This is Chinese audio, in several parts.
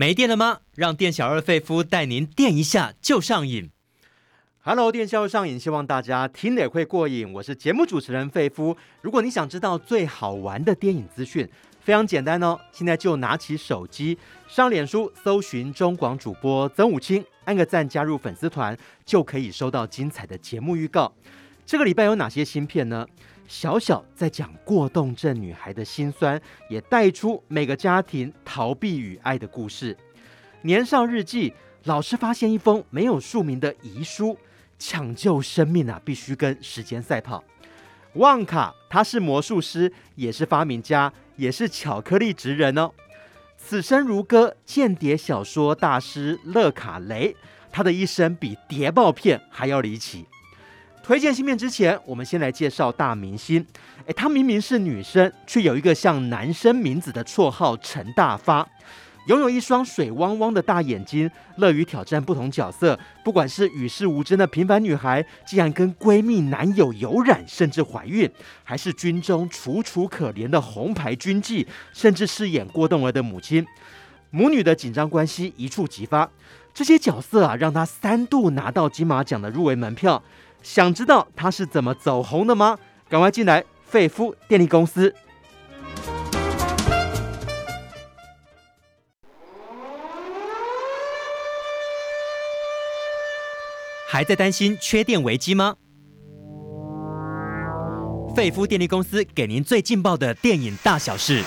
没电了吗？让店小二费夫带您电一下就上瘾。Hello，电小二上瘾，希望大家听了也会过瘾。我是节目主持人费夫。如果你想知道最好玩的电影资讯，非常简单哦，现在就拿起手机上脸书搜寻中广主播曾武清，按个赞加入粉丝团，就可以收到精彩的节目预告。这个礼拜有哪些新片呢？小小在讲过动症女孩的辛酸，也带出每个家庭逃避与爱的故事。年少日记，老师发现一封没有署名的遗书，抢救生命啊，必须跟时间赛跑。旺卡，他是魔术师，也是发明家，也是巧克力职人哦。此生如歌，间谍小说大师勒卡雷，他的一生比谍报片还要离奇。推荐新片之前，我们先来介绍大明星。诶，她明明是女生，却有一个像男生名字的绰号陈大发，拥有一双水汪汪的大眼睛，乐于挑战不同角色。不管是与世无争的平凡女孩，竟然跟闺蜜男友有染，甚至怀孕；还是军中楚楚可怜的红牌军妓，甚至饰演郭栋儿的母亲，母女的紧张关系一触即发。这些角色啊，让她三度拿到金马奖的入围门票。想知道他是怎么走红的吗？赶快进来，费夫电力公司。还在担心缺电危机吗？费夫电力公司给您最劲爆的电影大小事。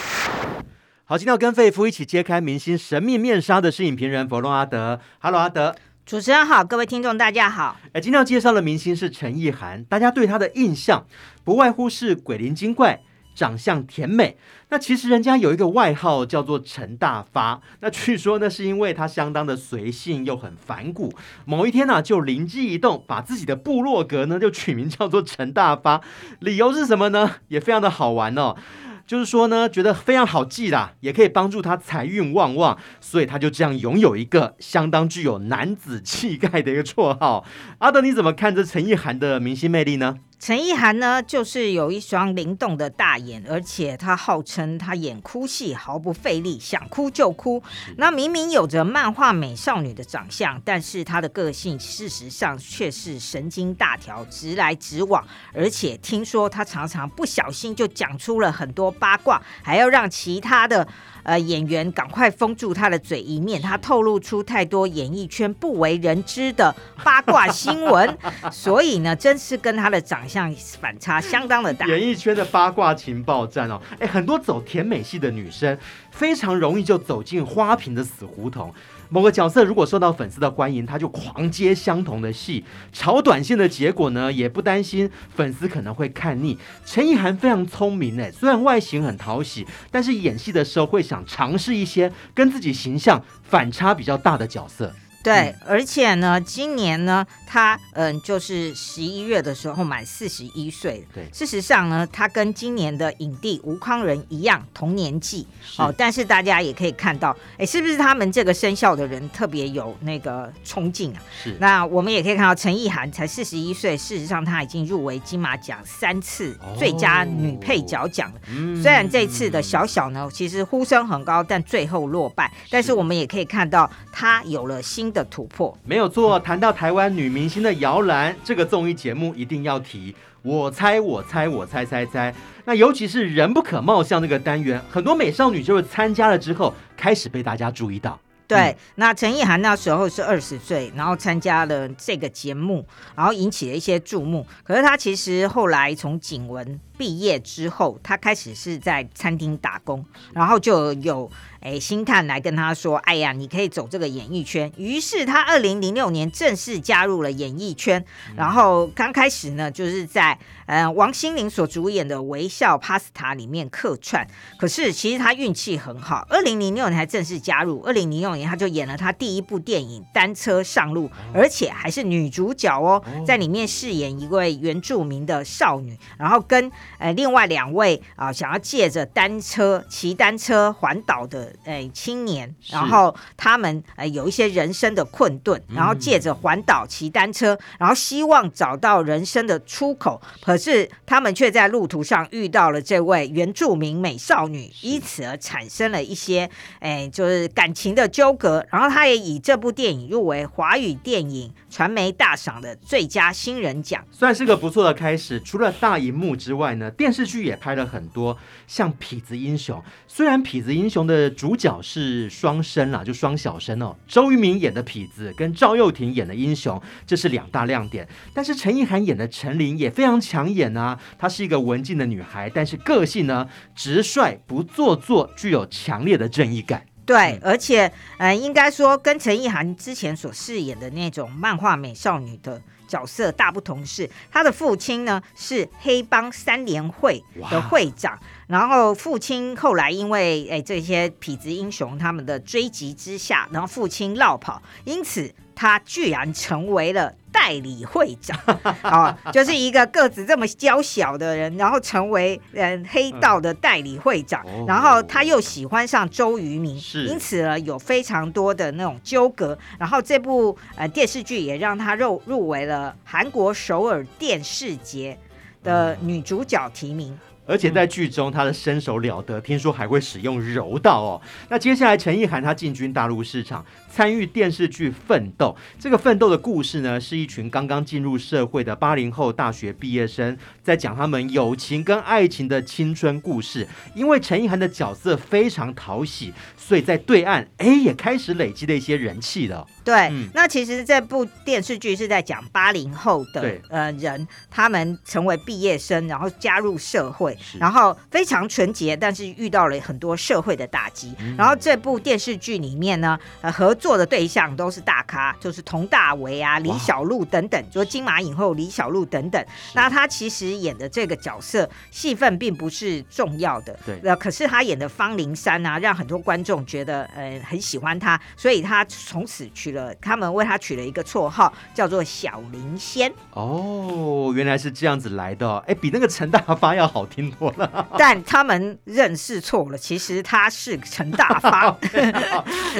好，今天要跟费夫一起揭开明星神秘面纱的是影评人佛洛阿德。Hello，阿德。主持人好，各位听众大家好。哎，今天要介绍的明星是陈意涵，大家对她的印象不外乎是鬼灵精怪、长相甜美。那其实人家有一个外号叫做陈大发，那据说呢是因为她相当的随性又很反骨。某一天呢、就灵机一动，把自己的部落格呢就取名叫做陈大发。理由是什么呢？也非常的好玩哦。就是说呢，觉得非常好记啦，也可以帮助他财运旺旺，所以他就这样拥有一个相当具有男子气概的一个绰号。阿德，你怎么看这陈意涵的明星魅力呢？陈意涵呢，就是有一双灵动的大眼，而且她号称她演哭戏毫不费力，想哭就哭。那明明有着漫画美少女的长相，但是她的个性事实上却是神经大条，直来直往。而且听说她常常不小心就讲出了很多八卦，还要让其他的。呃，演员赶快封住他的嘴，以免他透露出太多演艺圈不为人知的八卦新闻。所以呢，真是跟他的长相反差相当的大。演艺圈的八卦情报站哦，哎，很多走甜美系的女生，非常容易就走进花瓶的死胡同。某个角色如果受到粉丝的欢迎，他就狂接相同的戏，炒短线的结果呢，也不担心粉丝可能会看腻。陈意涵非常聪明哎，虽然外形很讨喜，但是演戏的时候会想想尝试一些跟自己形象反差比较大的角色。对，而且呢，今年呢，他嗯，就是十一月的时候满四十一岁。对，事实上呢，他跟今年的影帝吴康仁一样同年纪。哦，但是大家也可以看到，哎，是不是他们这个生肖的人特别有那个冲劲啊？是。那我们也可以看到，陈意涵才四十一岁，事实上她已经入围金马奖三次最佳女配角奖了。哦、虽然这次的小小呢，其实呼声很高，但最后落败。但是我们也可以看到，她有了新的突破没有错。谈到台湾女明星的摇篮，这个综艺节目一定要提。我猜，我猜，我猜猜猜。那尤其是人不可貌相那个单元，很多美少女就是参加了之后，开始被大家注意到。对，嗯、那陈意涵那时候是二十岁，然后参加了这个节目，然后引起了一些注目。可是她其实后来从景文毕业之后，他开始是在餐厅打工，然后就有。诶，星探来跟他说：“哎呀，你可以走这个演艺圈。”于是他二零零六年正式加入了演艺圈。然后刚开始呢，就是在呃王心凌所主演的《微笑 Pasta》里面客串。可是其实他运气很好，二零零六年才正式加入。二零零六年他就演了他第一部电影《单车上路》，而且还是女主角哦，在里面饰演一位原住民的少女，然后跟呃另外两位啊、呃、想要借着单车骑单车环岛的呃青年，然后他们呃有一些人生的困顿，然后借着环岛骑单车，然后希望找到人生的出口，可是他们却在路途上遇到了这位原住民美少女，因此而产生了一些哎就是感情的纠葛，然后他也以这部电影入围华语电影传媒大赏的最佳新人奖，算是个不错的开始。除了大荧幕之外电视剧也拍了很多，像《痞子英雄》。虽然《痞子英雄》的主角是双生啦，就双小生哦，周渝民演的痞子跟赵又廷演的英雄，这是两大亮点。但是陈意涵演的陈琳也非常抢眼啊，她是一个文静的女孩，但是个性呢直率不做作，具有强烈的正义感。对，而且，呃，应该说跟陈意涵之前所饰演的那种漫画美少女的角色大不同是，他的父亲呢是黑帮三联会的会长，然后父亲后来因为哎这些痞子英雄他们的追击之下，然后父亲落跑，因此他居然成为了。代理会长啊，就是一个个子这么娇小的人，然后成为嗯黑道的代理会长，嗯、然后他又喜欢上周渝民，是因此呢有非常多的那种纠葛。然后这部呃电视剧也让他入入围了韩国首尔电视节的女主角提名。而且在剧中，他的身手了得，听说还会使用柔道哦。那接下来，陈意涵他进军大陆市场，参与电视剧《奋斗》。这个奋斗的故事呢，是一群刚刚进入社会的八零后大学毕业生，在讲他们友情跟爱情的青春故事。因为陈意涵的角色非常讨喜，所以在对岸，哎，也开始累积了一些人气了。对，嗯、那其实这部电视剧是在讲八零后的呃人，他们成为毕业生，然后加入社会，然后非常纯洁，但是遇到了很多社会的打击。嗯、然后这部电视剧里面呢，呃，合作的对象都是大咖，就是佟大为啊、李小璐等等，就是金马影后李小璐等等。那他其实演的这个角色戏份并不是重要的，对，呃，可是他演的方灵山啊，让很多观众觉得呃很喜欢他，所以他从此去。他们为他取了一个绰号，叫做小林仙。哦，原来是这样子来的，哎，比那个陈大发要好听多了。但他们认识错了，其实他是陈大发。好，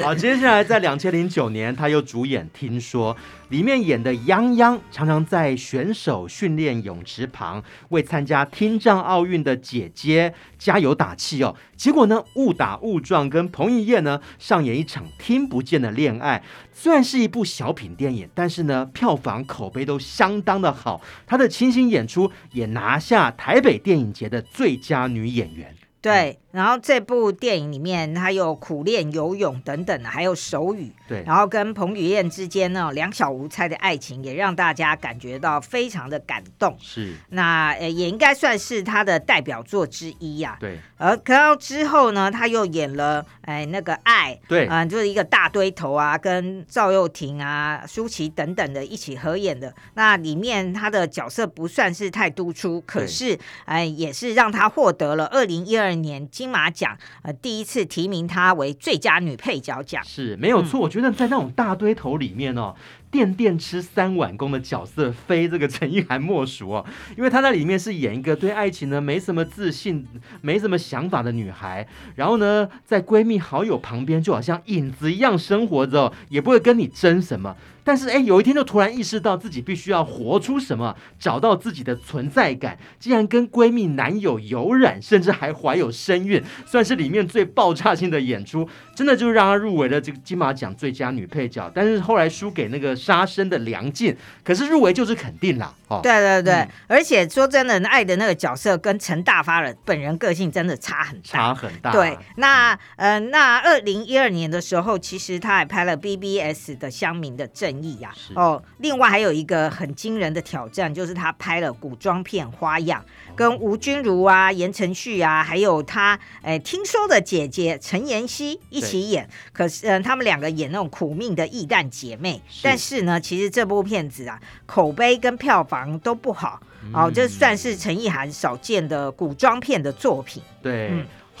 好，接下来在两千零九年，他又主演《听说》。里面演的泱泱常常在选手训练泳池旁为参加听障奥运的姐姐加油打气哦，结果呢误打误撞跟彭于晏呢上演一场听不见的恋爱。虽然是一部小品电影，但是呢票房口碑都相当的好，她的清新演出也拿下台北电影节的最佳女演员。对，然后这部电影里面他有苦练游泳等等，还有手语。对，然后跟彭于晏之间呢两小无猜的爱情，也让大家感觉到非常的感动。是，那呃也应该算是他的代表作之一呀、啊。对，而可到之后呢，他又演了哎那个爱，对，嗯、呃，就是一个大堆头啊，跟赵又廷啊、舒淇等等的一起合演的。那里面他的角色不算是太突出，可是哎、呃、也是让他获得了二零一二年金马奖，呃，第一次提名她为最佳女配角奖，是没有错。嗯、我觉得在那种大堆头里面哦，电电吃三碗公的角色非这个陈意涵莫属哦，因为她在里面是演一个对爱情呢没什么自信、没什么想法的女孩，然后呢，在闺蜜好友旁边就好像影子一样生活着，也不会跟你争什么。但是哎，有一天就突然意识到自己必须要活出什么，找到自己的存在感。竟然跟闺蜜、男友有染，甚至还怀有身孕，算是里面最爆炸性的演出，真的就让她入围了这个金马奖最佳女配角。但是后来输给那个杀生的梁静，可是入围就是肯定啦。哦，对对对，嗯、而且说真的，爱的那个角色跟陈大发的本人个性真的差很大，差很大。对，那呃，那二零一二年的时候，其实他还拍了 BBS 的《乡民的正》。义呀，哦，另外还有一个很惊人的挑战，就是他拍了古装片《花样》，跟吴君如啊、言承旭啊，还有他哎听说的姐姐陈妍希一起演。可是，嗯，他们两个演那种苦命的义旦姐妹。但是呢，其实这部片子啊，口碑跟票房都不好。哦，这算是陈意涵少见的古装片的作品。对。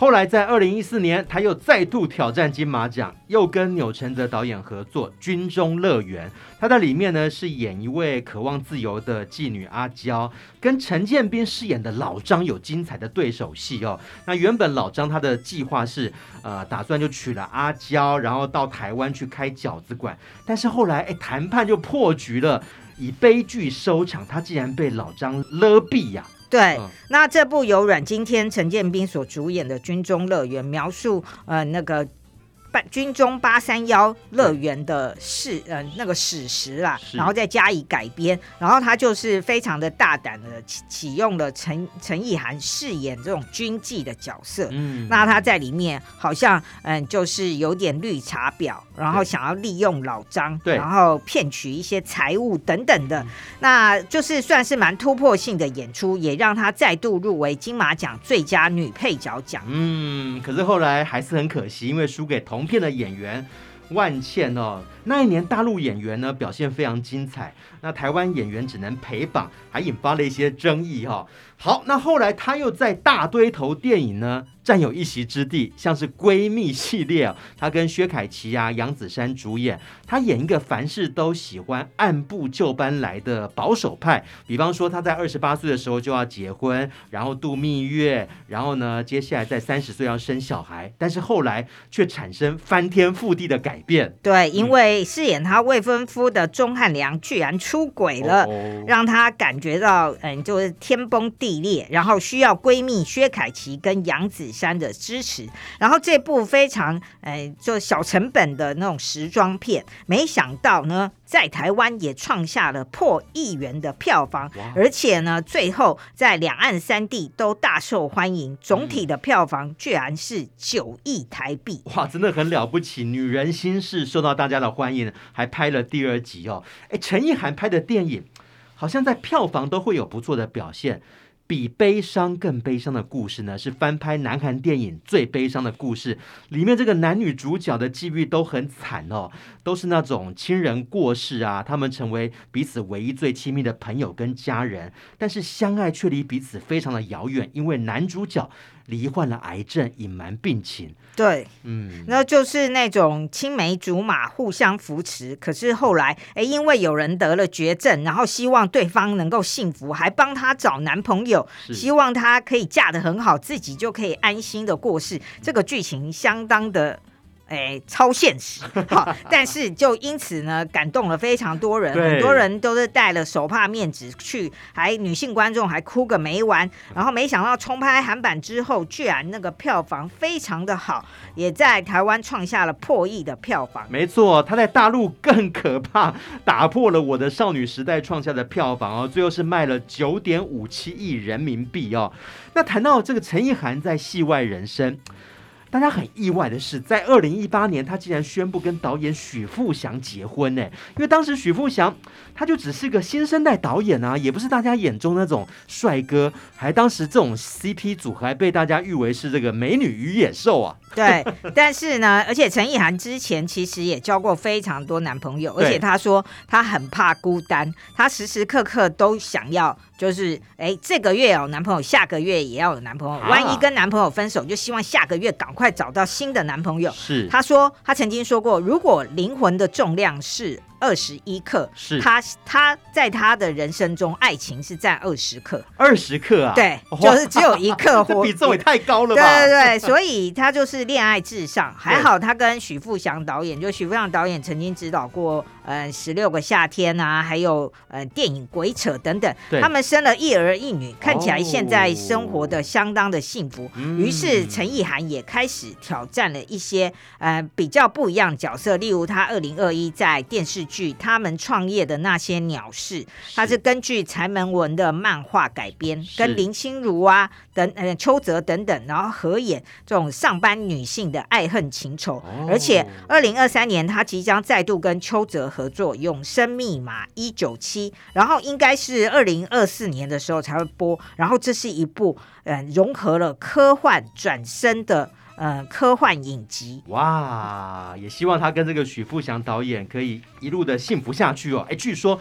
后来在二零一四年，他又再度挑战金马奖，又跟钮承泽导演合作《军中乐园》。他在里面呢是演一位渴望自由的妓女阿娇，跟陈建斌饰演的老张有精彩的对手戏哦。那原本老张他的计划是，呃，打算就娶了阿娇，然后到台湾去开饺子馆。但是后来，哎，谈判就破局了，以悲剧收场。他竟然被老张勒毙呀！对，那这部由阮经天、陈建斌所主演的《军中乐园》，描述呃那个。军中八三幺乐园的事，呃，那个史实啦，然后再加以改编，然后他就是非常的大胆的启启用了陈陈意涵饰演这种军妓的角色，嗯，那他在里面好像嗯就是有点绿茶婊，然后想要利用老张，对，然后骗取一些财物等等的，那就是算是蛮突破性的演出，也让他再度入围金马奖最佳女配角奖。嗯，可是后来还是很可惜，因为输给同片的演员万茜哦，那一年大陆演员呢表现非常精彩，那台湾演员只能陪榜，还引发了一些争议哈、好，那后来他又在大堆头电影呢占有一席之地，像是闺蜜系列啊，他跟薛凯琪啊、杨子姗主演，他演一个凡事都喜欢按部就班来的保守派，比方说他在二十八岁的时候就要结婚，然后度蜜月，然后呢，接下来在三十岁要生小孩，但是后来却产生翻天覆地的改变。对，因为饰演他未婚夫的钟汉良居然出轨了，哦、让他感觉到嗯，就是天崩地裂，然后需要闺蜜薛凯琪跟杨子。姗的支持，然后这部非常嗯，就小成本的那种时装片，没想到呢，在台湾也创下了破亿元的票房，而且呢，最后在两岸三地都大受欢迎，总体的票房居然是九亿台币，哇，真的很了不起！女人心事受到大家的欢迎，还拍了第二集哦。哎，陈意涵拍的电影，好像在票房都会有不错的表现。比悲伤更悲伤的故事呢，是翻拍南韩电影《最悲伤的故事》里面这个男女主角的际遇都很惨哦，都是那种亲人过世啊，他们成为彼此唯一最亲密的朋友跟家人，但是相爱却离彼此非常的遥远，因为男主角罹患了癌症，隐瞒病情。对，嗯，那就是那种青梅竹马，互相扶持。可是后来，哎，因为有人得了绝症，然后希望对方能够幸福，还帮他找男朋友，希望他可以嫁得很好，自己就可以安心的过世。这个剧情相当的。哎，超现实，好，但是就因此呢，感动了非常多人，很多人都是带了手帕面纸去，还女性观众还哭个没完，然后没想到重拍韩版之后，居然那个票房非常的好，也在台湾创下了破亿的票房。没错，他在大陆更可怕，打破了我的少女时代创下的票房哦，最后是卖了九点五七亿人民币哦。那谈到这个陈意涵在戏外人生。大家很意外的是，在二零一八年，他竟然宣布跟导演许富祥结婚呢。因为当时许富祥他就只是个新生代导演啊，也不是大家眼中那种帅哥，还当时这种 CP 组合还被大家誉为是这个美女与野兽啊。对，但是呢，而且陈意涵之前其实也交过非常多男朋友，而且她说她很怕孤单，她时时刻刻都想要。就是哎，这个月有男朋友，下个月也要有男朋友。万一跟男朋友分手，就希望下个月赶快找到新的男朋友。是，他说他曾经说过，如果灵魂的重量是。二十一克，是他他在他的人生中，爱情是占二十克，二十克啊，对，就是只有一克，这比重也太高了吧？对对对，所以他就是恋爱至上。还好他跟许富祥导演，就许富祥导演曾经指导过呃十六个夏天啊，还有呃电影鬼扯等等，他们生了一儿一女，看起来现在生活的相当的幸福。于是陈意涵也开始挑战了一些呃比较不一样的角色，例如他二零二一在电视剧。他们创业的那些鸟事，它是根据柴门文的漫画改编，跟林心如啊等呃邱泽等等，然后合演这种上班女性的爱恨情仇。哦、而且二零二三年他即将再度跟邱泽合作《永生密码一九七》，然后应该是二零二四年的时候才会播。然后这是一部呃融合了科幻转生的。呃，科幻影集哇，也希望他跟这个许富祥导演可以一路的幸福下去哦。哎，据说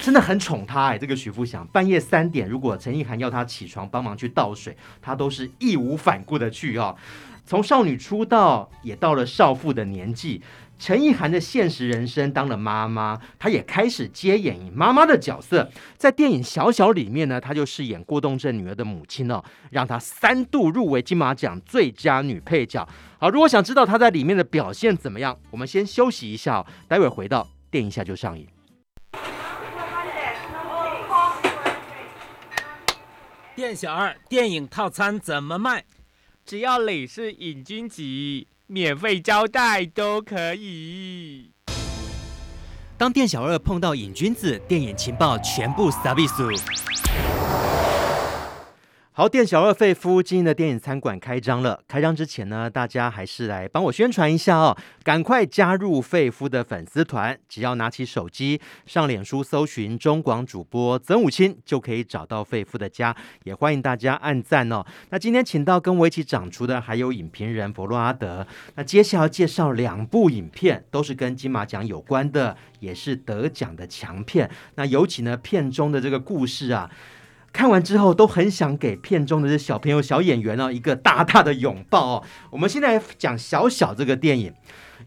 真的很宠他哎，这个许富祥半夜三点，如果陈意涵要他起床帮忙去倒水，他都是义无反顾的去哦。从少女出道，也到了少妇的年纪。陈意涵的现实人生当了妈妈，她也开始接演妈妈的角色。在电影《小小》里面呢，她就饰演过动症女儿的母亲哦，让她三度入围金马奖最佳女配角。好，如果想知道她在里面的表现怎么样，我们先休息一下哦，待会回到电影下就上映。店小二，电影套餐怎么卖？只要你是瘾君子。免费招待都可以。当店小二碰到瘾君子，电影情报全部撒比苏。好，店小二费夫经营的电影餐馆开张了。开张之前呢，大家还是来帮我宣传一下哦，赶快加入费夫的粉丝团，只要拿起手机上脸书搜寻中广主播曾武清，就可以找到费夫的家。也欢迎大家按赞哦。那今天请到跟我一起长厨的还有影评人佛洛阿德。那接下来介绍两部影片，都是跟金马奖有关的，也是得奖的强片。那尤其呢，片中的这个故事啊。看完之后都很想给片中的这小朋友、小演员哦一个大大的拥抱哦。我们现在讲小小这个电影，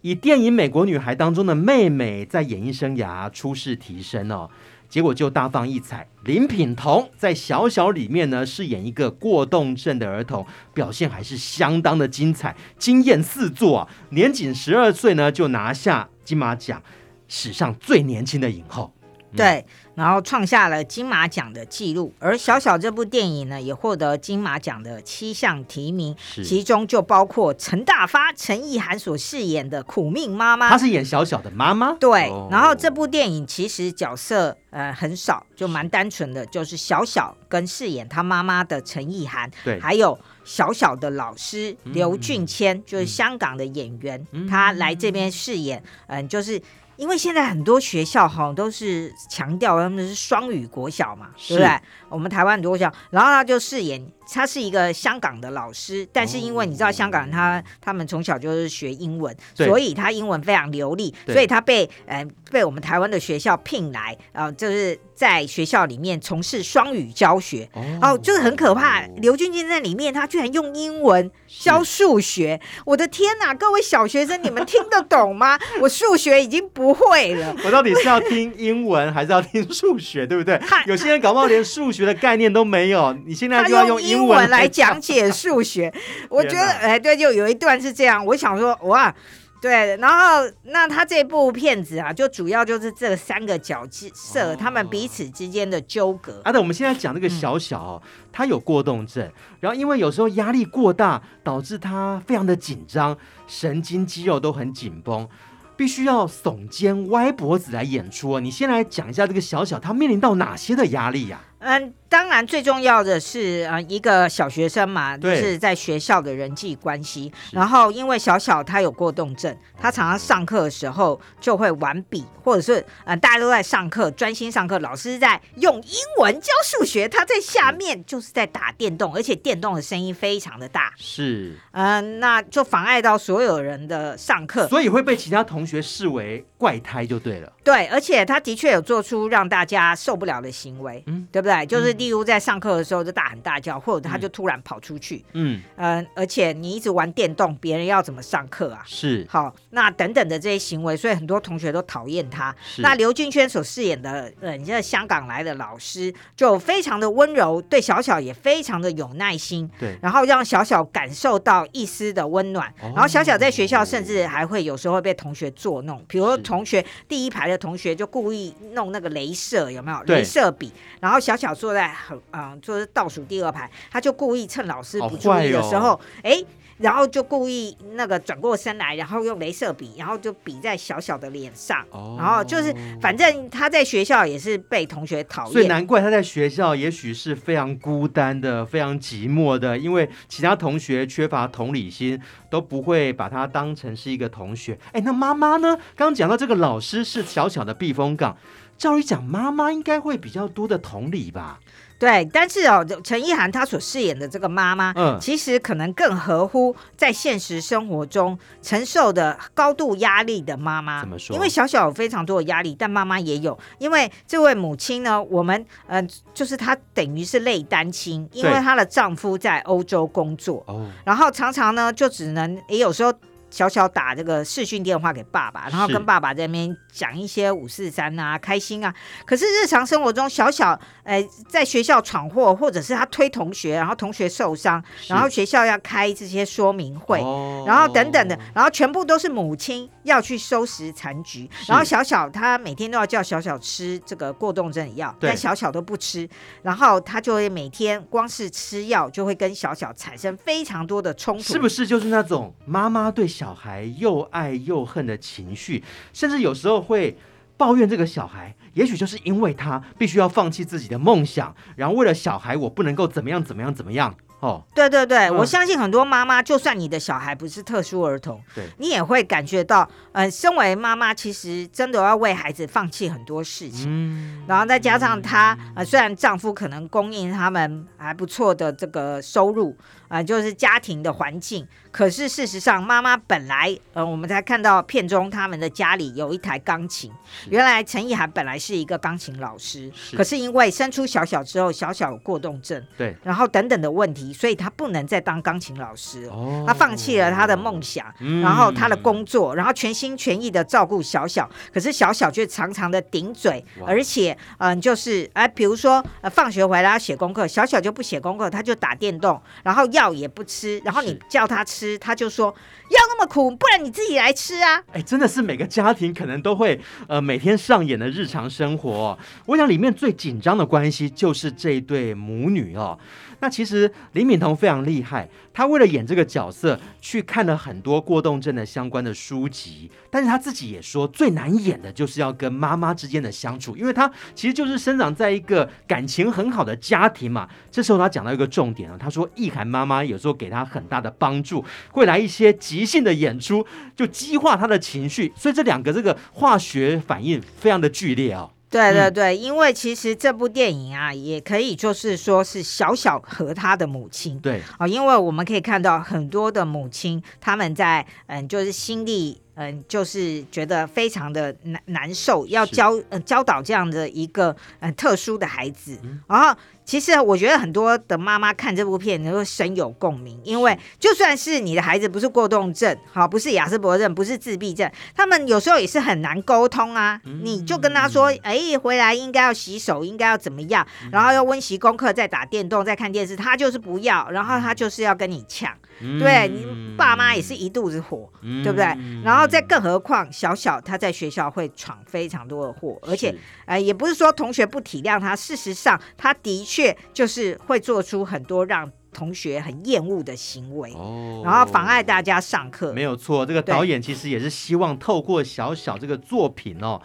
以电影《美国女孩》当中的妹妹在演艺生涯初试啼声哦，结果就大放异彩。林品彤在小小里面呢饰演一个过动症的儿童，表现还是相当的精彩，惊艳四座啊！年仅十二岁呢就拿下金马奖史上最年轻的影后。对，然后创下了金马奖的记录，而小小这部电影呢，也获得金马奖的七项提名，其中就包括陈大发、陈意涵所饰演的苦命妈妈，她是演小小的妈妈。对，哦、然后这部电影其实角色呃很少，就蛮单纯的，就是小小跟饰演她妈妈的陈意涵，对，还有小小的老师刘俊谦，嗯、就是香港的演员，嗯、他来这边饰演，嗯、呃，就是。因为现在很多学校哈都是强调他们是双语国小嘛，对不对？我们台湾很多学校，然后他就饰演。他是一个香港的老师，但是因为你知道香港人他他们从小就是学英文，所以他英文非常流利，所以他被呃被我们台湾的学校聘来，呃就是在学校里面从事双语教学，哦，就是很可怕。刘俊杰在里面，他居然用英文 教数学，我的天哪！各位小学生，你们听得懂吗？我数学已经不会了，我到底是要听英文还是要听数学，对不对？有些人搞不好连数学的概念都没有，你现在就要用英。文来讲解数学，我觉得哎，对，就有一段是这样。我想说，哇，对，然后那他这部片子啊，就主要就是这三个角色，他们彼此之间的纠葛。啊，对，我们现在讲这个小小，哦，他有过动症，然后因为有时候压力过大，导致他非常的紧张，神经肌肉都很紧绷，必须要耸肩歪脖子来演出。你先来讲一下这个小小，他面临到哪些的压力呀？嗯。当然，最重要的是呃，一个小学生嘛，就是在学校的人际关系。然后，因为小小他有过动症，他常常上课的时候就会玩笔，或者是呃，大家都在上课专心上课，老师在用英文教数学，他在下面就是在打电动，而且电动的声音非常的大，是，嗯，那就妨碍到所有人的上课，所以会被其他同学视为怪胎，就对了。对，而且他的确有做出让大家受不了的行为，嗯，对不对？就是。例如在上课的时候就大喊大叫，或者他就突然跑出去，嗯嗯、呃，而且你一直玩电动，别人要怎么上课啊？是，好，那等等的这些行为，所以很多同学都讨厌他。那刘俊轩所饰演的，呃，你在香港来的老师就非常的温柔，对小小也非常的有耐心，对，然后让小小感受到一丝的温暖。哦、然后小小在学校甚至还会有时候会被同学作弄，比如说同学第一排的同学就故意弄那个镭射，有没有？镭射笔，然后小小坐在。很嗯，就是倒数第二排，他就故意趁老师不注意的时候，哎、哦欸，然后就故意那个转过身来，然后用镭射笔，然后就笔在小小的脸上，哦、然后就是反正他在学校也是被同学讨厌，所以难怪他在学校也许是非常孤单的、非常寂寞的，因为其他同学缺乏同理心，都不会把他当成是一个同学。哎，那妈妈呢？刚刚讲到这个老师是小小的避风港，照理讲妈妈应该会比较多的同理吧？对，但是哦，陈意涵她所饰演的这个妈妈，嗯，其实可能更合乎在现实生活中承受的高度压力的妈妈。怎么说？因为小小有非常多的压力，但妈妈也有。因为这位母亲呢，我们呃，就是她等于是类单亲，因为她的丈夫在欧洲工作，哦，然后常常呢就只能也有时候。小小打这个视讯电话给爸爸，然后跟爸爸在那边讲一些五四三啊，开心啊。可是日常生活中，小小呃在学校闯祸，或者是他推同学，然后同学受伤，然后学校要开这些说明会，然后等等的，然后全部都是母亲要去收拾残局。然后小小他每天都要叫小小吃这个过动症的药，但小小都不吃，然后他就会每天光是吃药就会跟小小产生非常多的冲突。是不是就是那种妈妈对小孩又爱又恨的情绪，甚至有时候会抱怨这个小孩，也许就是因为他必须要放弃自己的梦想，然后为了小孩，我不能够怎么样怎么样怎么样。哦，对对对，嗯、我相信很多妈妈，就算你的小孩不是特殊儿童，对，你也会感觉到，呃，身为妈妈，其实真的要为孩子放弃很多事情，嗯，然后再加上她，呃，虽然丈夫可能供应他们还不错的这个收入，啊、呃，就是家庭的环境，可是事实上，妈妈本来，呃，我们才看到片中他们的家里有一台钢琴，原来陈意涵本来是一个钢琴老师，是，可是因为生出小小之后，小小有过动症，对，然后等等的问题。所以他不能再当钢琴老师了，哦、他放弃了他的梦想，嗯、然后他的工作，然后全心全意的照顾小小。可是小小却常常的顶嘴，而且嗯、呃，就是哎，比如说呃，放学回来要写功课，小小就不写功课，他就打电动，然后药也不吃，然后你叫他吃，他就说要那么苦，不然你自己来吃啊！哎，真的是每个家庭可能都会呃每天上演的日常生活。我想里面最紧张的关系就是这一对母女哦。那其实林敏彤非常厉害，她为了演这个角色，去看了很多过动症的相关的书籍。但是她自己也说，最难演的就是要跟妈妈之间的相处，因为她其实就是生长在一个感情很好的家庭嘛。这时候她讲到一个重点啊，她说意涵妈妈有时候给她很大的帮助，会来一些即兴的演出，就激化他的情绪，所以这两个这个化学反应非常的剧烈啊。对对对，因为其实这部电影啊，也可以就是说是小小和他的母亲。对啊，因为我们可以看到很多的母亲，他们在嗯，就是心里嗯，就是觉得非常的难难受，要教是呃教导这样的一个嗯特殊的孩子，嗯、然后。其实我觉得很多的妈妈看这部片都会深有共鸣，因为就算是你的孩子不是过动症，好，不是亚斯伯症，不是自闭症，他们有时候也是很难沟通啊。你就跟他说，哎，回来应该要洗手，应该要怎么样，然后要温习功课，再打电动，再看电视，他就是不要，然后他就是要跟你抢。对，你爸妈也是一肚子火，嗯、对不对？然后再更何况小小他在学校会闯非常多的祸，而且呃也不是说同学不体谅他，事实上他的确就是会做出很多让同学很厌恶的行为，哦、然后妨碍大家上课。没有错，这个导演其实也是希望透过小小这个作品哦，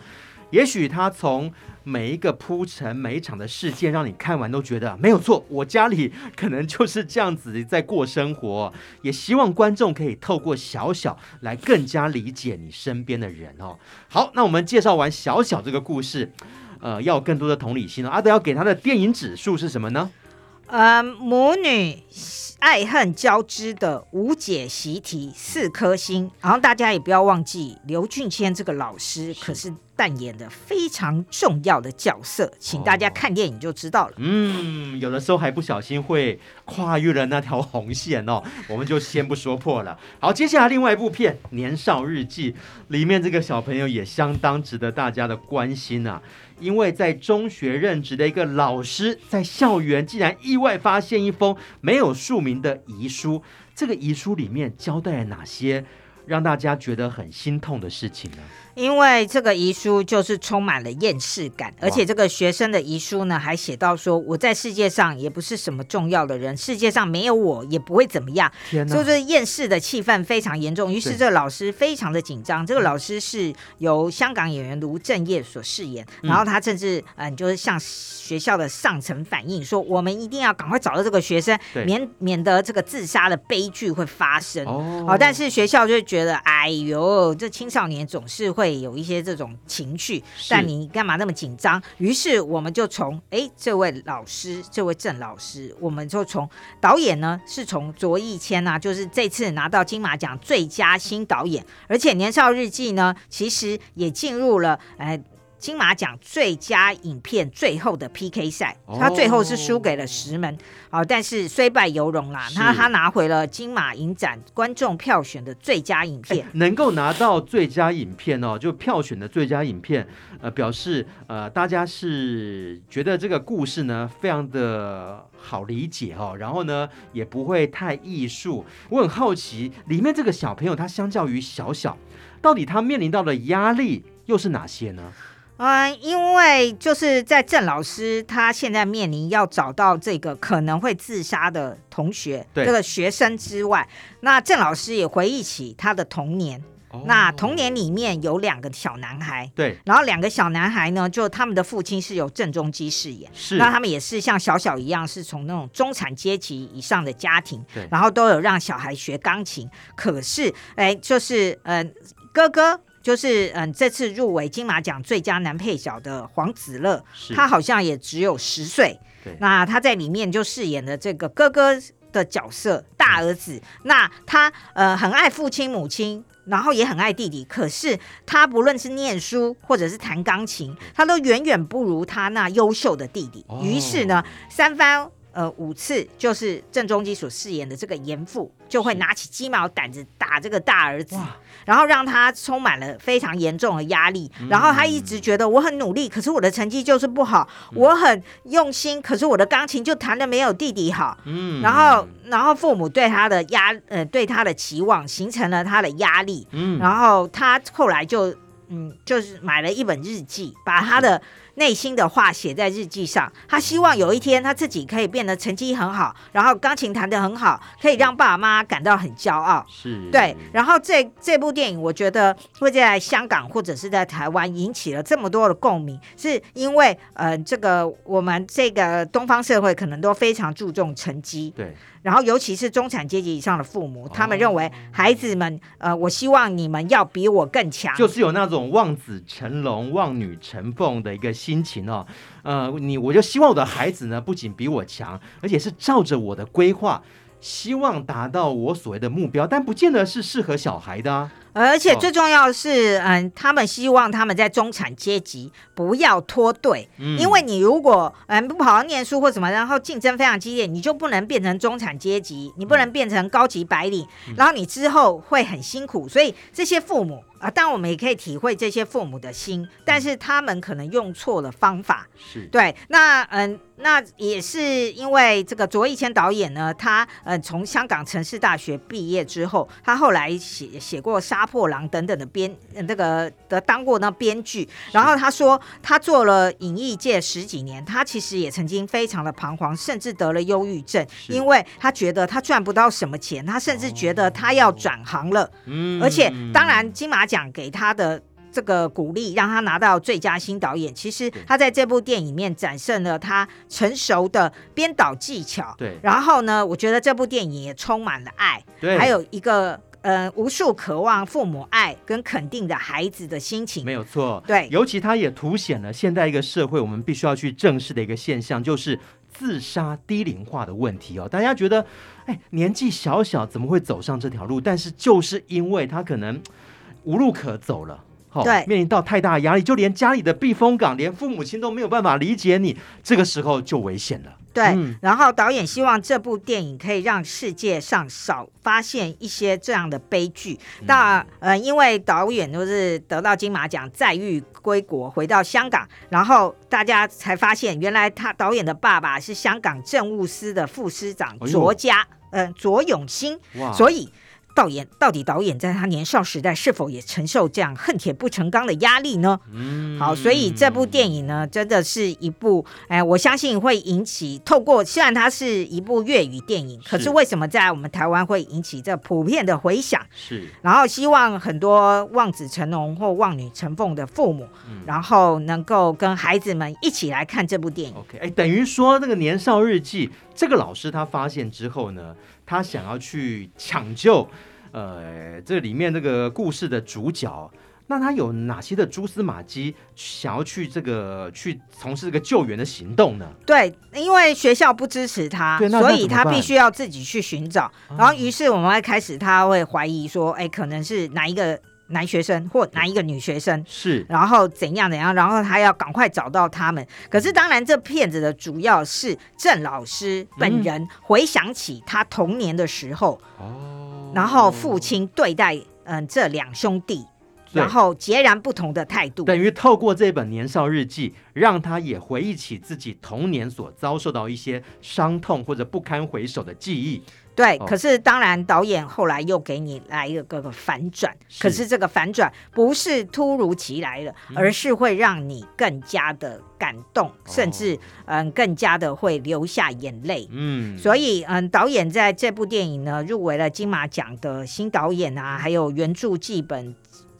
也许他从。每一个铺陈，每一场的事件，让你看完都觉得没有错。我家里可能就是这样子在过生活，也希望观众可以透过小小来更加理解你身边的人哦。好，那我们介绍完小小这个故事，呃，要更多的同理心了。阿德要给他的电影指数是什么呢？呃，母女爱恨交织的无解习题，四颗星。然后大家也不要忘记刘俊谦这个老师，可是。扮演的非常重要的角色，请大家看电影就知道了。嗯，有的时候还不小心会跨越了那条红线哦，我们就先不说破了。好，接下来另外一部片《年少日记》里面这个小朋友也相当值得大家的关心啊，因为在中学任职的一个老师，在校园竟然意外发现一封没有署名的遗书，这个遗书里面交代了哪些让大家觉得很心痛的事情呢？因为这个遗书就是充满了厌世感，而且这个学生的遗书呢，还写到说：“我在世界上也不是什么重要的人，世界上没有我也不会怎么样。”就是厌世的气氛非常严重。于是这个老师非常的紧张。这个老师是由香港演员卢正业所饰演，嗯、然后他甚至嗯，就是向学校的上层反映说：“我们一定要赶快找到这个学生，免免得这个自杀的悲剧会发生。”哦，但是学校就觉觉得，哎呦，这青少年总是会有一些这种情绪，但你干嘛那么紧张？于是我们就从哎，这位老师，这位郑老师，我们就从导演呢，是从卓一谦啊，就是这次拿到金马奖最佳新导演，而且《年少日记》呢，其实也进入了哎。金马奖最佳影片最后的 PK 赛，他最后是输给了石门，好、哦，但是虽败犹荣啦，他他拿回了金马影展观众票选的最佳影片，能够拿到最佳影片哦，就票选的最佳影片，呃，表示呃大家是觉得这个故事呢非常的好理解哈、哦，然后呢也不会太艺术。我很好奇，里面这个小朋友他相较于小小，到底他面临到的压力又是哪些呢？嗯，因为就是在郑老师他现在面临要找到这个可能会自杀的同学，这个学生之外，那郑老师也回忆起他的童年。哦、那童年里面有两个小男孩，对，然后两个小男孩呢，就他们的父亲是由郑中基饰演，是，那他们也是像小小一样，是从那种中产阶级以上的家庭，对，然后都有让小孩学钢琴，可是，哎，就是，嗯、呃，哥哥。就是嗯，这次入围金马奖最佳男配角的黄子乐，他好像也只有十岁。那他在里面就饰演的这个哥哥的角色，大儿子。那他呃很爱父亲母亲，然后也很爱弟弟。可是他不论是念书或者是弹钢琴，他都远远不如他那优秀的弟弟。于是呢，三番呃五次，就是郑中基所饰演的这个严父，就会拿起鸡毛掸子打这个大儿子。然后让他充满了非常严重的压力，然后他一直觉得我很努力，可是我的成绩就是不好。我很用心，可是我的钢琴就弹的没有弟弟好。嗯，然后然后父母对他的压呃对他的期望形成了他的压力。嗯，然后他后来就嗯就是买了一本日记，把他的。内心的话写在日记上，他希望有一天他自己可以变得成绩很好，然后钢琴弹得很好，可以让爸爸妈妈感到很骄傲。是，对。然后这这部电影，我觉得会在香港或者是在台湾引起了这么多的共鸣，是因为呃，这个我们这个东方社会可能都非常注重成绩。对。然后，尤其是中产阶级以上的父母，他们认为孩子们，呃，我希望你们要比我更强，就是有那种望子成龙、望女成凤的一个心情哦。呃，你我就希望我的孩子呢，不仅比我强，而且是照着我的规划，希望达到我所谓的目标，但不见得是适合小孩的啊。而且最重要的是，嗯，他们希望他们在中产阶级不要脱队，嗯，因为你如果嗯不好好念书或什么，然后竞争非常激烈，你就不能变成中产阶级，你不能变成高级白领，嗯，然后你之后会很辛苦。所以这些父母啊，当然我们也可以体会这些父母的心，但是他们可能用错了方法。是对，那嗯。那也是因为这个卓一谦导演呢，他呃从香港城市大学毕业之后，他后来写写过《杀破狼》等等的编，呃、这个的当过那编剧。然后他说，他做了影艺界十几年，他其实也曾经非常的彷徨，甚至得了忧郁症，因为他觉得他赚不到什么钱，他甚至觉得他要转行了。嗯，而且当然金马奖给他的。这个鼓励让他拿到最佳新导演。其实他在这部电影里面展现了他成熟的编导技巧。对，然后呢，我觉得这部电影也充满了爱。对，还有一个呃，无数渴望父母爱跟肯定的孩子的心情。没有错。对，尤其他也凸显了现在一个社会我们必须要去正视的一个现象，就是自杀低龄化的问题哦。大家觉得，哎，年纪小小怎么会走上这条路？但是就是因为他可能无路可走了。对，面临到太大的压力，就连家里的避风港，连父母亲都没有办法理解你，这个时候就危险了。对，嗯、然后导演希望这部电影可以让世界上少发现一些这样的悲剧。嗯、那呃，因为导演都是得到金马奖，再遇归国，回到香港，然后大家才发现，原来他导演的爸爸是香港政务司的副司长卓家，嗯、卓永兴，所以。导演到底导演在他年少时代是否也承受这样恨铁不成钢的压力呢？嗯，好，所以这部电影呢，真的是一部，哎，我相信会引起透过，虽然它是一部粤语电影，可是为什么在我们台湾会引起这普遍的回响？是，然后希望很多望子成龙或望女成凤的父母，嗯、然后能够跟孩子们一起来看这部电影。OK，哎，等于说那个年少日记，这个老师他发现之后呢？他想要去抢救，呃，这里面这个故事的主角。那他有哪些的蛛丝马迹，想要去这个去从事这个救援的行动呢？对，因为学校不支持他，所以他必须要自己去寻找。然后，于是我们会开始，他会怀疑说，哎，可能是哪一个男学生或哪一个女学生是，然后怎样怎样，然后他要赶快找到他们。可是，当然，这片子的主要是郑老师本人回想起他童年的时候，哦，然后父亲对待嗯这两兄弟。然后截然不同的态度，等于透过这本年少日记，让他也回忆起自己童年所遭受到一些伤痛或者不堪回首的记忆。对，哦、可是当然导演后来又给你来一个个反转，是可是这个反转不是突如其来的，嗯、而是会让你更加的感动，哦、甚至嗯更加的会流下眼泪。嗯，所以嗯导演在这部电影呢入围了金马奖的新导演啊，还有原著剧本。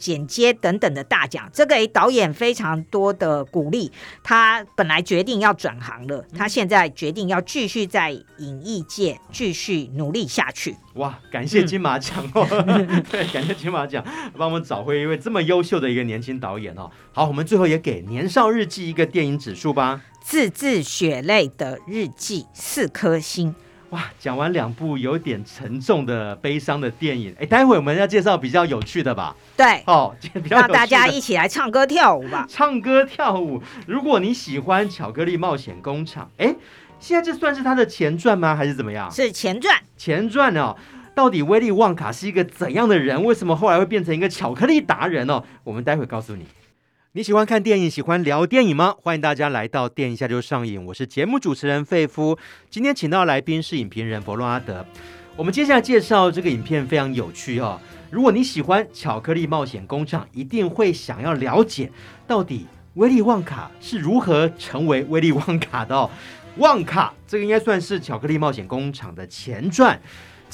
剪接等等的大奖，这个导演非常多的鼓励。他本来决定要转行了，他现在决定要继续在影艺界继续努力下去。哇，感谢金马奖哦！嗯、对，感谢金马奖帮我们找回一位这么优秀的一个年轻导演哦。好，我们最后也给《年少日记》一个电影指数吧。字字血泪的日记，四颗星。哇，讲完两部有点沉重的、悲伤的电影，哎，待会我们要介绍比较有趣的吧？对，哦，让大家一起来唱歌跳舞吧。唱歌跳舞，如果你喜欢《巧克力冒险工厂》，哎，现在这算是他的前传吗？还是怎么样？是前传。前传哦，到底威利旺卡是一个怎样的人？为什么后来会变成一个巧克力达人哦？我们待会告诉你。你喜欢看电影，喜欢聊电影吗？欢迎大家来到电影下就上映。我是节目主持人费夫，今天请到来宾是影评人佛洛阿德。我们接下来介绍这个影片非常有趣哦。如果你喜欢《巧克力冒险工厂》，一定会想要了解到底威利旺卡是如何成为威利旺卡的哦。旺卡这个应该算是《巧克力冒险工厂》的前传。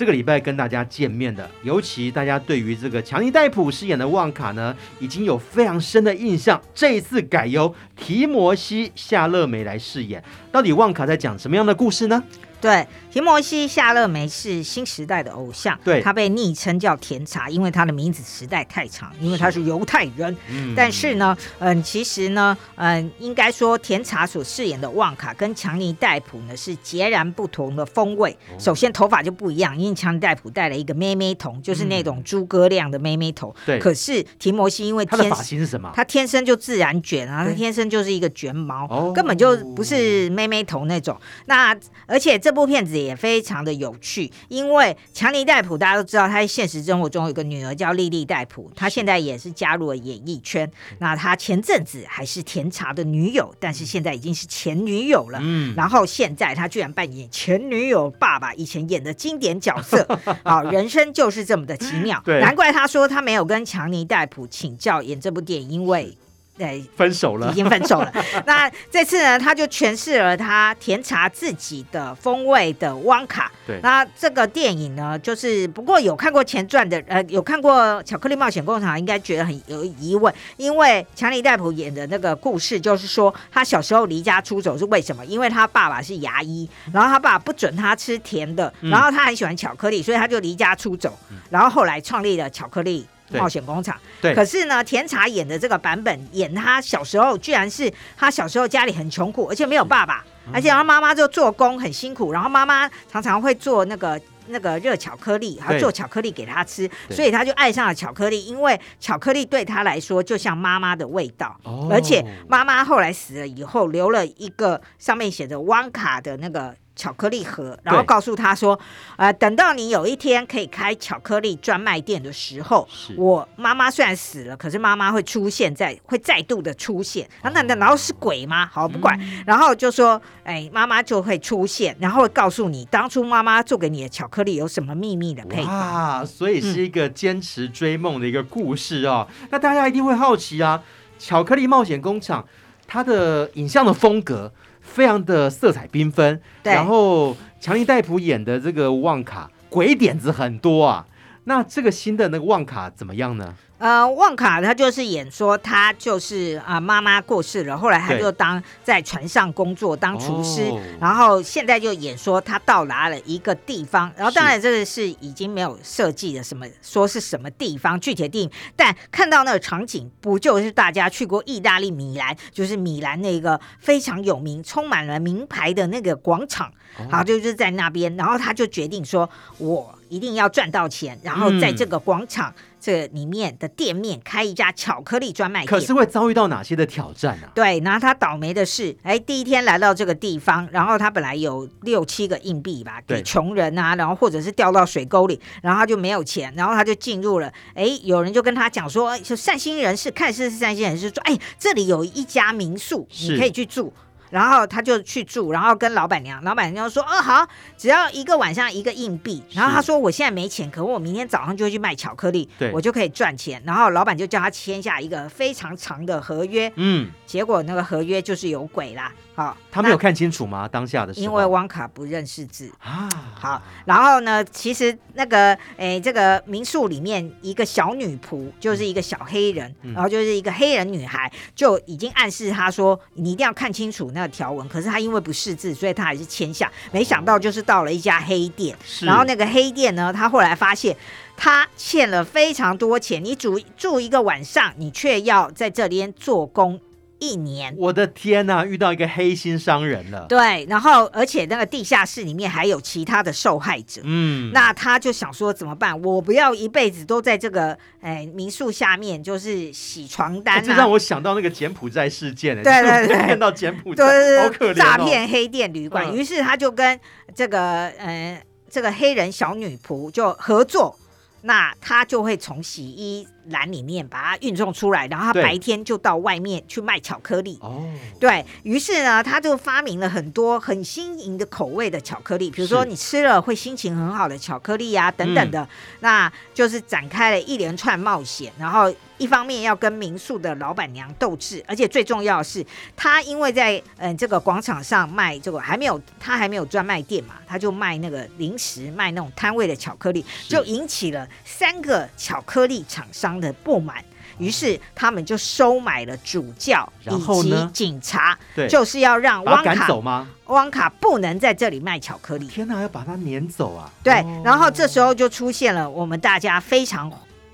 这个礼拜跟大家见面的，尤其大家对于这个强尼戴普饰演的旺卡呢，已经有非常深的印象。这一次改由提摩西夏勒梅来饰演，到底旺卡在讲什么样的故事呢？对，提摩西·夏勒梅是新时代的偶像，对，他被昵称叫甜茶，因为他的名字实在太长，因为他是犹太人。嗯，但是呢，嗯，其实呢，嗯，应该说甜茶所饰演的旺卡跟强尼戴普呢是截然不同的风味。哦、首先头发就不一样，因为强尼戴普戴了一个妹妹头，就是那种诸葛亮的妹妹头。对、嗯，可是提摩西因为天他的发型是什么？他天生就自然卷啊，他天生就是一个卷毛，哦、根本就不是妹妹头那种。那而且。这部片子也非常的有趣，因为强尼戴普大家都知道，他在现实生活中有个女儿叫莉莉戴普，她现在也是加入了演艺圈。那他前阵子还是甜茶的女友，但是现在已经是前女友了。嗯，然后现在他居然扮演前女友爸爸以前演的经典角色，好，人生就是这么的奇妙。对，难怪他说他没有跟强尼戴普请教演这部电影，因为。对，分手了，已经分手了。那这次呢，他就诠释了他甜茶自己的风味的汪卡。对，那这个电影呢，就是不过有看过前传的，呃，有看过《巧克力冒险工厂》，应该觉得很有疑问，因为强尼戴普演的那个故事，就是说他小时候离家出走是为什么？因为他爸爸是牙医，然后他爸爸不准他吃甜的，然后他很喜欢巧克力，所以他就离家出走，然后后来创立了巧克力。冒险工厂，对。可是呢，甜茶演的这个版本，演他小时候，居然是他小时候家里很穷苦，而且没有爸爸，嗯、而且他妈妈就做工很辛苦，然后妈妈常常会做那个那个热巧克力，然后做巧克力给他吃，所以他就爱上了巧克力，因为巧克力对他来说就像妈妈的味道，哦、而且妈妈后来死了以后，留了一个上面写着汪卡的那个。巧克力盒，然后告诉他说：“呃，等到你有一天可以开巧克力专卖店的时候，我妈妈虽然死了，可是妈妈会出现在，会再度的出现。哦、那那难道是鬼吗？好，不管。嗯、然后就说，哎，妈妈就会出现，然后会告诉你当初妈妈做给你的巧克力有什么秘密的配方。啊，所以是一个坚持追梦的一个故事哦。嗯、那大家一定会好奇啊，巧克力冒险工厂它的影像的风格。”非常的色彩缤纷，对然后强尼戴普演的这个旺卡鬼点子很多啊。那这个新的那个旺卡怎么样呢？呃，旺卡他就是演说他就是啊妈妈过世了，后来他就当在船上工作当厨师，哦，然后现在就演说他到达了一个地方，然后当然这个是已经没有设计的什么说是什么地方具体的地名，但看到那个场景，不就是大家去过意大利米兰，就是米兰那个非常有名、充满了名牌的那个广场，哦，好，就是在那边，然后他就决定说，我一定要赚到钱，然后在这个广场。嗯这里面的店面开一家巧克力专卖店，可是会遭遇到哪些的挑战呢、啊？对，然后他倒霉的是，哎，第一天来到这个地方，然后他本来有六七个硬币吧，给穷人啊，然后或者是掉到水沟里，然后他就没有钱，然后他就进入了，哎，有人就跟他讲说，就善心人士，看似是善心人士说，哎，这里有一家民宿，你可以去住。然后他就去住，然后跟老板娘，老板娘说：“哦，好，只要一个晚上一个硬币。”然后他说：“我现在没钱，可我明天早上就会去卖巧克力，我就可以赚钱。”然后老板就叫他签下一个非常长的合约。嗯，结果那个合约就是有鬼啦。好，他没有看清楚吗？当下的时候，因为汪卡不认识字啊。好，然后呢，其实那个诶，这个民宿里面一个小女仆就是一个小黑人，嗯，然后就是一个黑人女孩，就已经暗示他说：“你一定要看清楚那个条文。”可是他因为不识字，所以他还是签下。没想到就是到了一家黑店，然后那个黑店呢，他后来发现他欠了非常多钱，你住住一个晚上，你却要在这边做工。一年，我的天呐，遇到一个黑心商人了。对，然后而且那个地下室里面还有其他的受害者。嗯，那他就想说怎么办？我不要一辈子都在这个哎民宿下面，就是洗床单啊。这让我想到那个柬埔寨事件。对对对，看到柬埔寨，对好可怜哦。诈骗黑店旅馆。于是他就跟这个呃这个黑人小女仆就合作。那他就会从洗衣篮里面把它运送出来，然后他白天就到外面去卖巧克力。哦，对，于是呢，他就发明了很多很新颖的口味的巧克力，比如说你吃了会心情很好的巧克力啊，等等的，嗯，那就是展开了一连串冒险，然后。一方面要跟民宿的老板娘斗智，而且最重要的是，他因为在嗯、呃、这个广场上卖这个还没有他还没有专卖店嘛，他就卖那个零食，卖那种摊位的巧克力，就引起了三个巧克力厂商的不满，于是他们就收买了主教以及警察，就是要让汪卡走吗？汪卡不能在这里卖巧克力。天哪，要把他撵走啊！对，然后这时候就出现了我们大家非常。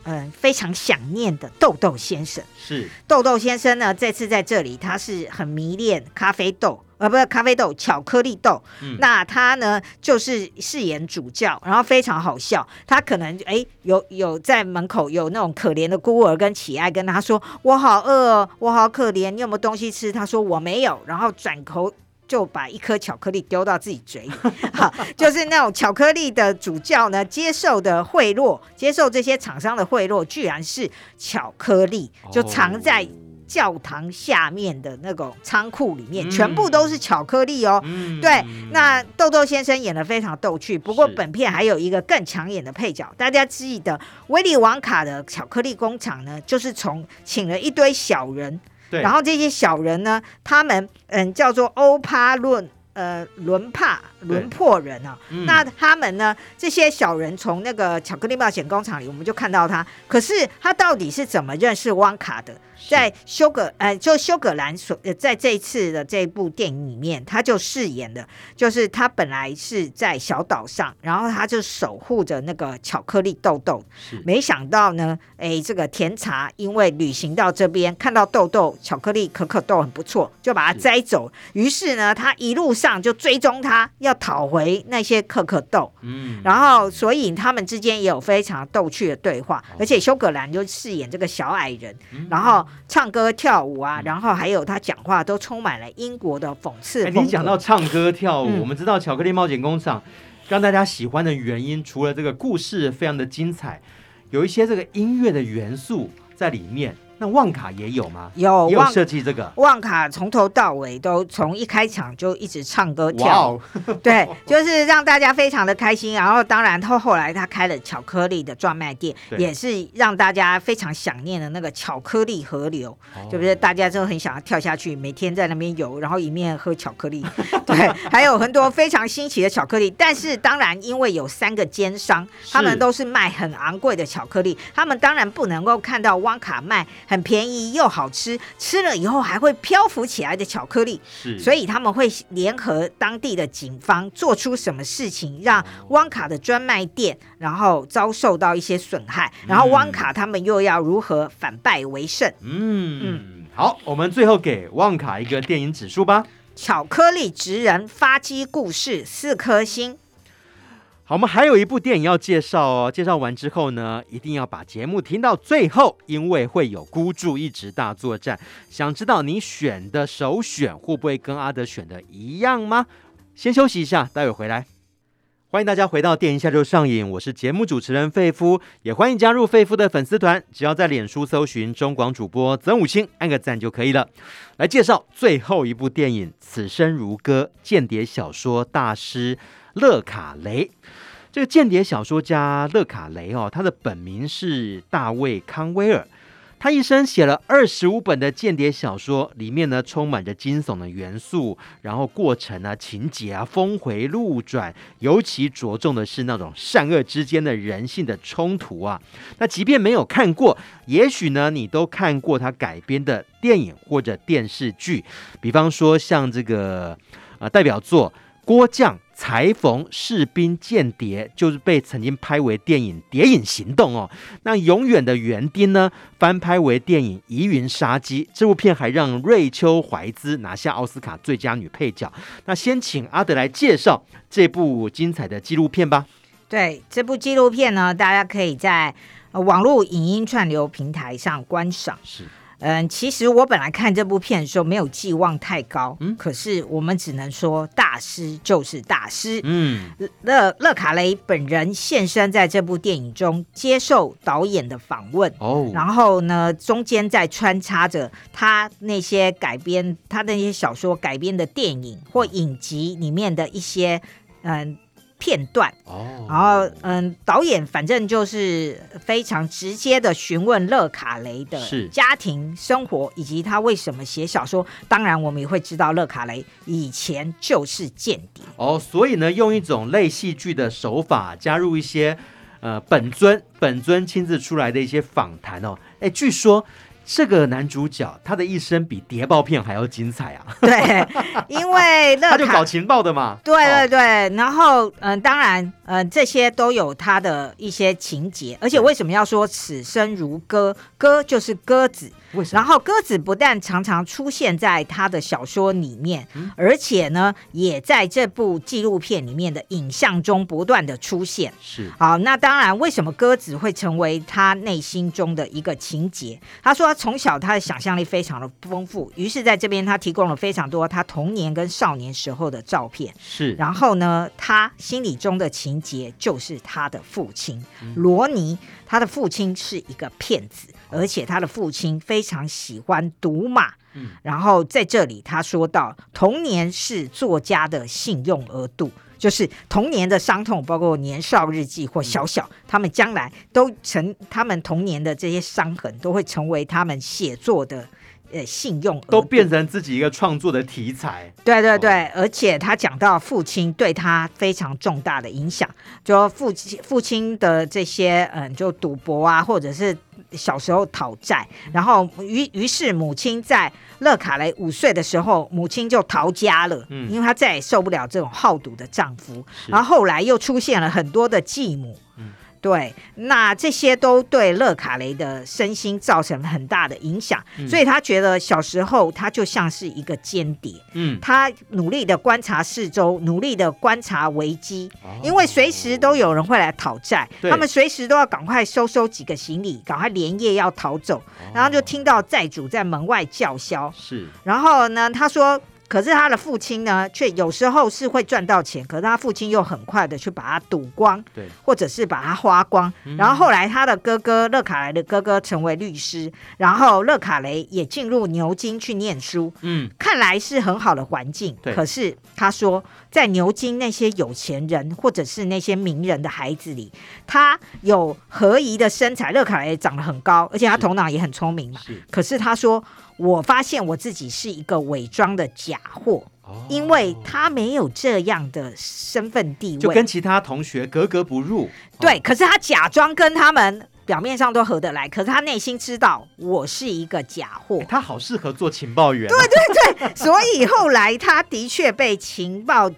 嗯，非常想念的豆豆先生是豆豆先生呢。这次在这里，他是很迷恋咖啡豆，呃，不是咖啡豆，巧克力豆。嗯，那他呢，就是饰演主教，然后非常好笑。他可能哎，有有在门口有那种可怜的孤儿跟乞丐跟他说：“我好饿哦，我好可怜，你有没有东西吃？”他说：“我没有。”然后转头。就把一颗巧克力丢到自己嘴里，好，就是那种巧克力的主教呢，接受的贿赂，接受这些厂商的贿赂，居然是巧克力，就藏在教堂下面的那种仓库里面，全部都是巧克力哦。对，那豆豆先生演的非常逗趣。不过本片还有一个更抢眼的配角，大家记得威利王卡的巧克力工厂呢，就是从请了一堆小人。然后这些小人呢，他们嗯叫做欧帕伦呃伦帕伦破人啊、嗯，那他们呢这些小人从那个巧克力冒险工厂里，我们就看到他，可是他到底是怎么认识汪卡的？在休格呃，就休格兰所呃，在这一次的这部电影里面，他就饰演的，就是他本来是在小岛上，然后他就守护着那个巧克力豆豆。没想到呢，哎，这个甜茶因为旅行到这边，看到豆豆巧克力可可豆很不错，就把它摘走。于是呢，他一路上就追踪他，要讨回那些可可豆。嗯，然后所以他们之间也有非常逗趣的对话，而且休葛兰就饰演这个小矮人，然后。唱歌跳舞啊，然后还有他讲话都充满了英国的讽刺。你讲到唱歌跳舞，嗯，我们知道《巧克力冒险工厂》让大家喜欢的原因，除了这个故事非常的精彩，有一些这个音乐的元素在里面。那旺卡也有吗？有，也有设计这个。旺卡从头到尾都从一开场就一直唱歌跳，哇对，就是让大家非常的开心。然后当然他后来他开了巧克力的专卖店，也是让大家非常想念的那个巧克力河流，哦、就不是大家都很想要跳下去，每天在那边游，然后一面喝巧克力。对，还有很多非常新奇的巧克力。但是当然，因为有三个奸商，他们都是卖很昂贵的巧克力，他们当然不能够看到旺卡卖。很便宜又好吃，吃了以后还会漂浮起来的巧克力，所以他们会联合当地的警方做出什么事情，让旺卡的专卖店然后遭受到一些损害，然后旺卡他们又要如何反败为胜？嗯嗯，好，我们最后给旺卡一个电影指数吧。巧克力职人发机故事四颗星。好，我们还有一部电影要介绍哦。介绍完之后呢，一定要把节目听到最后，因为会有孤注一掷大作战。想知道你选的首选会不会跟阿德选的一样吗？先休息一下，待会回来。欢迎大家回到电影下周上映，我是节目主持人费夫，也欢迎加入费夫的粉丝团，只要在脸书搜寻中广主播曾五清，按个赞就可以了。来介绍最后一部电影《此生如歌》，间谍小说大师。勒卡雷，这个间谍小说家勒卡雷哦，他的本名是大卫康威尔。他一生写了二十五本的间谍小说，里面呢充满着惊悚的元素，然后过程啊、情节啊峰回路转，尤其着重的是那种善恶之间的人性的冲突啊。那即便没有看过，也许呢你都看过他改编的电影或者电视剧，比方说像这个呃代表作。郭将、裁缝、士兵、间谍，就是被曾经拍为电影《谍影行动》哦。那永远的园丁呢，翻拍为电影《疑云杀机》。这部片还让瑞秋·怀兹拿下奥斯卡最佳女配角。那先请阿德来介绍这部精彩的纪录片吧。对，这部纪录片呢，大家可以在网络影音串流平台上观赏。是。嗯，其实我本来看这部片的时候没有寄望太高，嗯，可是我们只能说大师就是大师，嗯，勒勒卡雷本人现身在这部电影中接受导演的访问，哦，然后呢，中间再穿插着他那些改编他的那些小说改编的电影或影集里面的一些嗯。片段哦，然后嗯，导演反正就是非常直接的询问勒卡雷的家庭生活以及他为什么写小说。当然，我们也会知道勒卡雷以前就是间谍哦，所以呢，用一种类戏剧的手法加入一些呃本尊本尊亲自出来的一些访谈哦。哎，据说。这个男主角他的一生比谍报片还要精彩啊！对，因为 他就搞情报的嘛。对对对，哦、然后嗯、呃，当然嗯、呃，这些都有他的一些情节，而且为什么要说此生如歌？歌就是鸽子。然后鸽子不但常常出现在他的小说里面，嗯、而且呢，也在这部纪录片里面的影像中不断的出现。是，好，那当然，为什么鸽子会成为他内心中的一个情节？他说他从小他的想象力非常的丰富，于是在这边他提供了非常多他童年跟少年时候的照片。是，然后呢，他心里中的情节就是他的父亲、嗯、罗尼，他的父亲是一个骗子。而且他的父亲非常喜欢赌马，嗯，然后在这里他说到，童年是作家的信用额度，就是童年的伤痛，包括年少日记或小小，嗯、他们将来都成他们童年的这些伤痕，都会成为他们写作的。呃，信用都变成自己一个创作的题材。对对对，哦、而且他讲到父亲对他非常重大的影响，就父亲父亲的这些嗯，就赌博啊，或者是小时候讨债，然后于于是母亲在勒卡雷五岁的时候，母亲就逃家了，嗯，因为她再也受不了这种好赌的丈夫。然后后来又出现了很多的继母，嗯。对，那这些都对勒卡雷的身心造成了很大的影响，嗯、所以他觉得小时候他就像是一个间谍，嗯，他努力的观察四周，努力的观察危机，哦、因为随时都有人会来讨债，他们随时都要赶快收收几个行李，赶快连夜要逃走，哦、然后就听到债主在门外叫嚣，是，然后呢，他说。可是他的父亲呢，却有时候是会赚到钱，可是他父亲又很快的去把它赌光，对，或者是把它花光。嗯、然后后来他的哥哥勒卡雷的哥哥成为律师，然后勒卡雷也进入牛津去念书。嗯，看来是很好的环境。对，可是他说，在牛津那些有钱人或者是那些名人的孩子里，他有合宜的身材，勒卡雷长得很高，而且他头脑也很聪明嘛。是，可是他说。我发现我自己是一个伪装的假货，哦，因为他没有这样的身份地位，就跟其他同学格格不入。对，可是他假装跟他们表面上都合得来，可是他内心知道我是一个假货。他好适合做情报员啊。对对对，所以后来他的确被情报。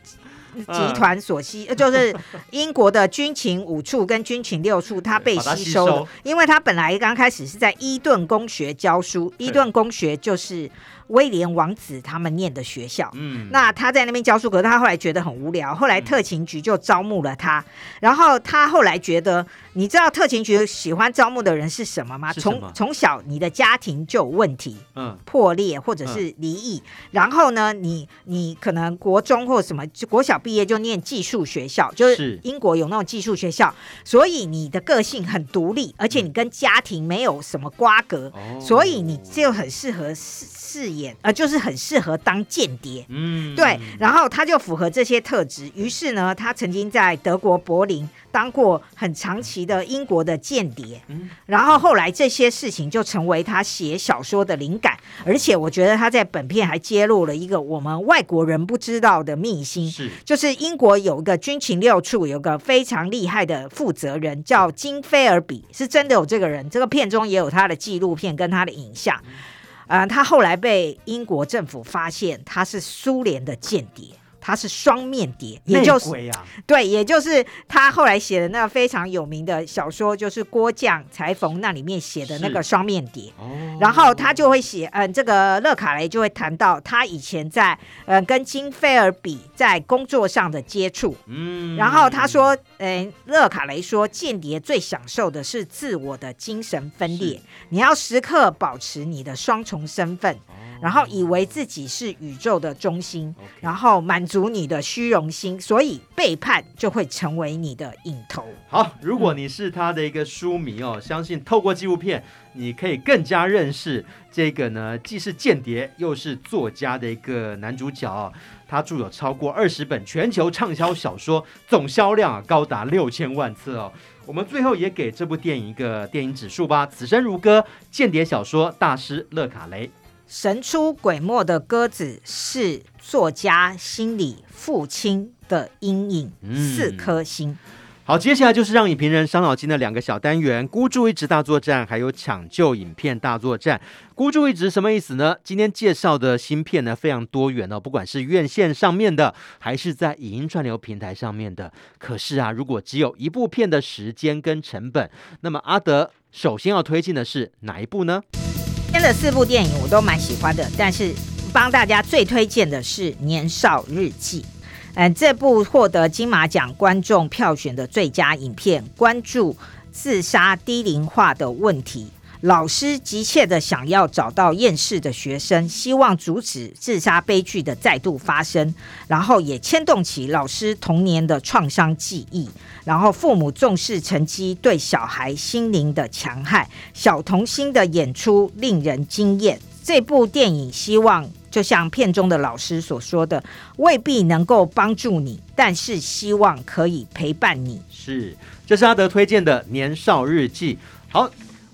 集团所吸，就是英国的军情五处跟军情六处，他被吸收了，因为他本来刚开始是在伊顿公学教书，伊顿公学就是。威廉王子他们念的学校，嗯，那他在那边教书，可是他后来觉得很无聊，后来特勤局就招募了他，嗯、然后他后来觉得，你知道特勤局喜欢招募的人是什么吗？从从小你的家庭就有问题，嗯，破裂或者是离异，嗯、然后呢，你你可能国中或什么国小毕业就念技术学校，就是。英国有那种技术学校，所以你的个性很独立，而且你跟家庭没有什么瓜葛，嗯、所以你就很适合饰饰演，呃，就是很适合当间谍，嗯，对，然后他就符合这些特质，于是呢，他曾经在德国柏林当过很长期的英国的间谍，嗯，然后后来这些事情就成为他写小说的灵感，而且我觉得他在本片还揭露了一个我们外国人不知道的秘辛，是，就是英国有一个军情六处有个非常厉害的负责人叫金菲尔比，是真的有这个人，这个片中也有他的纪录片跟他的影像。呃，他后来被英国政府发现，他是苏联的间谍。他是双面谍，也就是、啊、对，也就是他后来写的那个非常有名的小说，就是《郭将裁缝》那里面写的那个双面谍。然后他就会写，嗯、呃，这个勒卡雷就会谈到他以前在，嗯、呃，跟金菲尔比在工作上的接触。嗯，然后他说，嗯、呃，勒卡雷说，间谍最享受的是自我的精神分裂，你要时刻保持你的双重身份。然后以为自己是宇宙的中心然后满足你的虚荣心，所以背叛就会成为你的瘾头。好，如果你是他的一个书迷哦，嗯、相信透过纪录片，你可以更加认识这个呢，既是间谍又是作家的一个男主角哦。他著有超过二十本全球畅销小说，总销量啊高达六千万册哦。我们最后也给这部电影一个电影指数吧，《此生如歌》间谍小说大师勒卡雷。神出鬼没的鸽子是作家心里父亲的阴影，四颗星。好，接下来就是让影评人伤脑筋的两个小单元：孤注一掷大作战，还有抢救影片大作战。孤注一掷什么意思呢？今天介绍的新片呢非常多元哦，不管是院线上面的，还是在影音串流平台上面的。可是啊，如果只有一部片的时间跟成本，那么阿德首先要推荐的是哪一部呢？今天的四部电影我都蛮喜欢的，但是帮大家最推荐的是《年少日记》。嗯，这部获得金马奖观众票选的最佳影片，关注自杀低龄化的问题。老师急切地想要找到厌世的学生，希望阻止自杀悲剧的再度发生，然后也牵动起老师童年的创伤记忆。然后父母重视成绩对小孩心灵的强害，小童星的演出令人惊艳。这部电影希望就像片中的老师所说的，未必能够帮助你，但是希望可以陪伴你。是，这是阿德推荐的《年少日记》。好。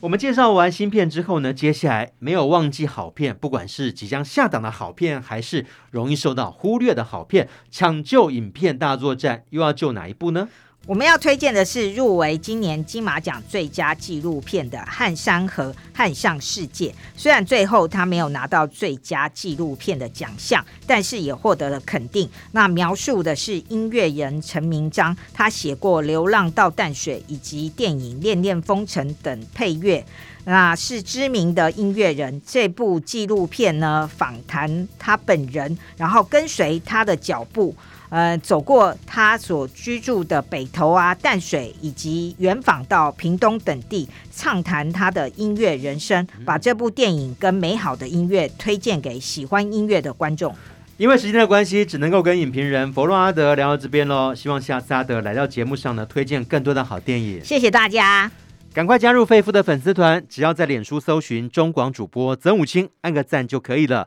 我们介绍完新片之后呢，接下来没有忘记好片，不管是即将下档的好片，还是容易受到忽略的好片，抢救影片大作战，又要救哪一部呢？我们要推荐的是入围今年金马奖最佳纪录片的《汉山河汉上世界》。虽然最后他没有拿到最佳纪录片的奖项，但是也获得了肯定。那描述的是音乐人陈明章，他写过《流浪到淡水》以及电影《恋恋风尘》等配乐，那是知名的音乐人。这部纪录片呢，访谈他本人，然后跟随他的脚步。呃，走过他所居住的北投啊、淡水，以及远访到屏东等地，畅谈他的音乐人生，把这部电影跟美好的音乐推荐给喜欢音乐的观众。因为时间的关系，只能够跟影评人佛洛阿德聊到这边喽。希望下次阿德来到节目上呢，推荐更多的好电影。谢谢大家，赶快加入肺夫的粉丝团，只要在脸书搜寻中广主播曾武清，按个赞就可以了。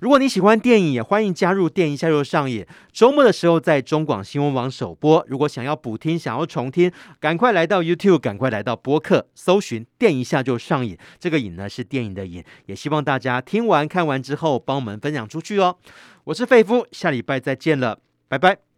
如果你喜欢电影，也欢迎加入电影一下就上瘾。周末的时候在中广新闻网首播。如果想要补听、想要重听，赶快来到 YouTube，赶快来到播客，搜寻“电影一下就上瘾”。这个“瘾”呢是电影的“瘾”。也希望大家听完看完之后，帮我们分享出去哦。我是费夫，下礼拜再见了，拜拜。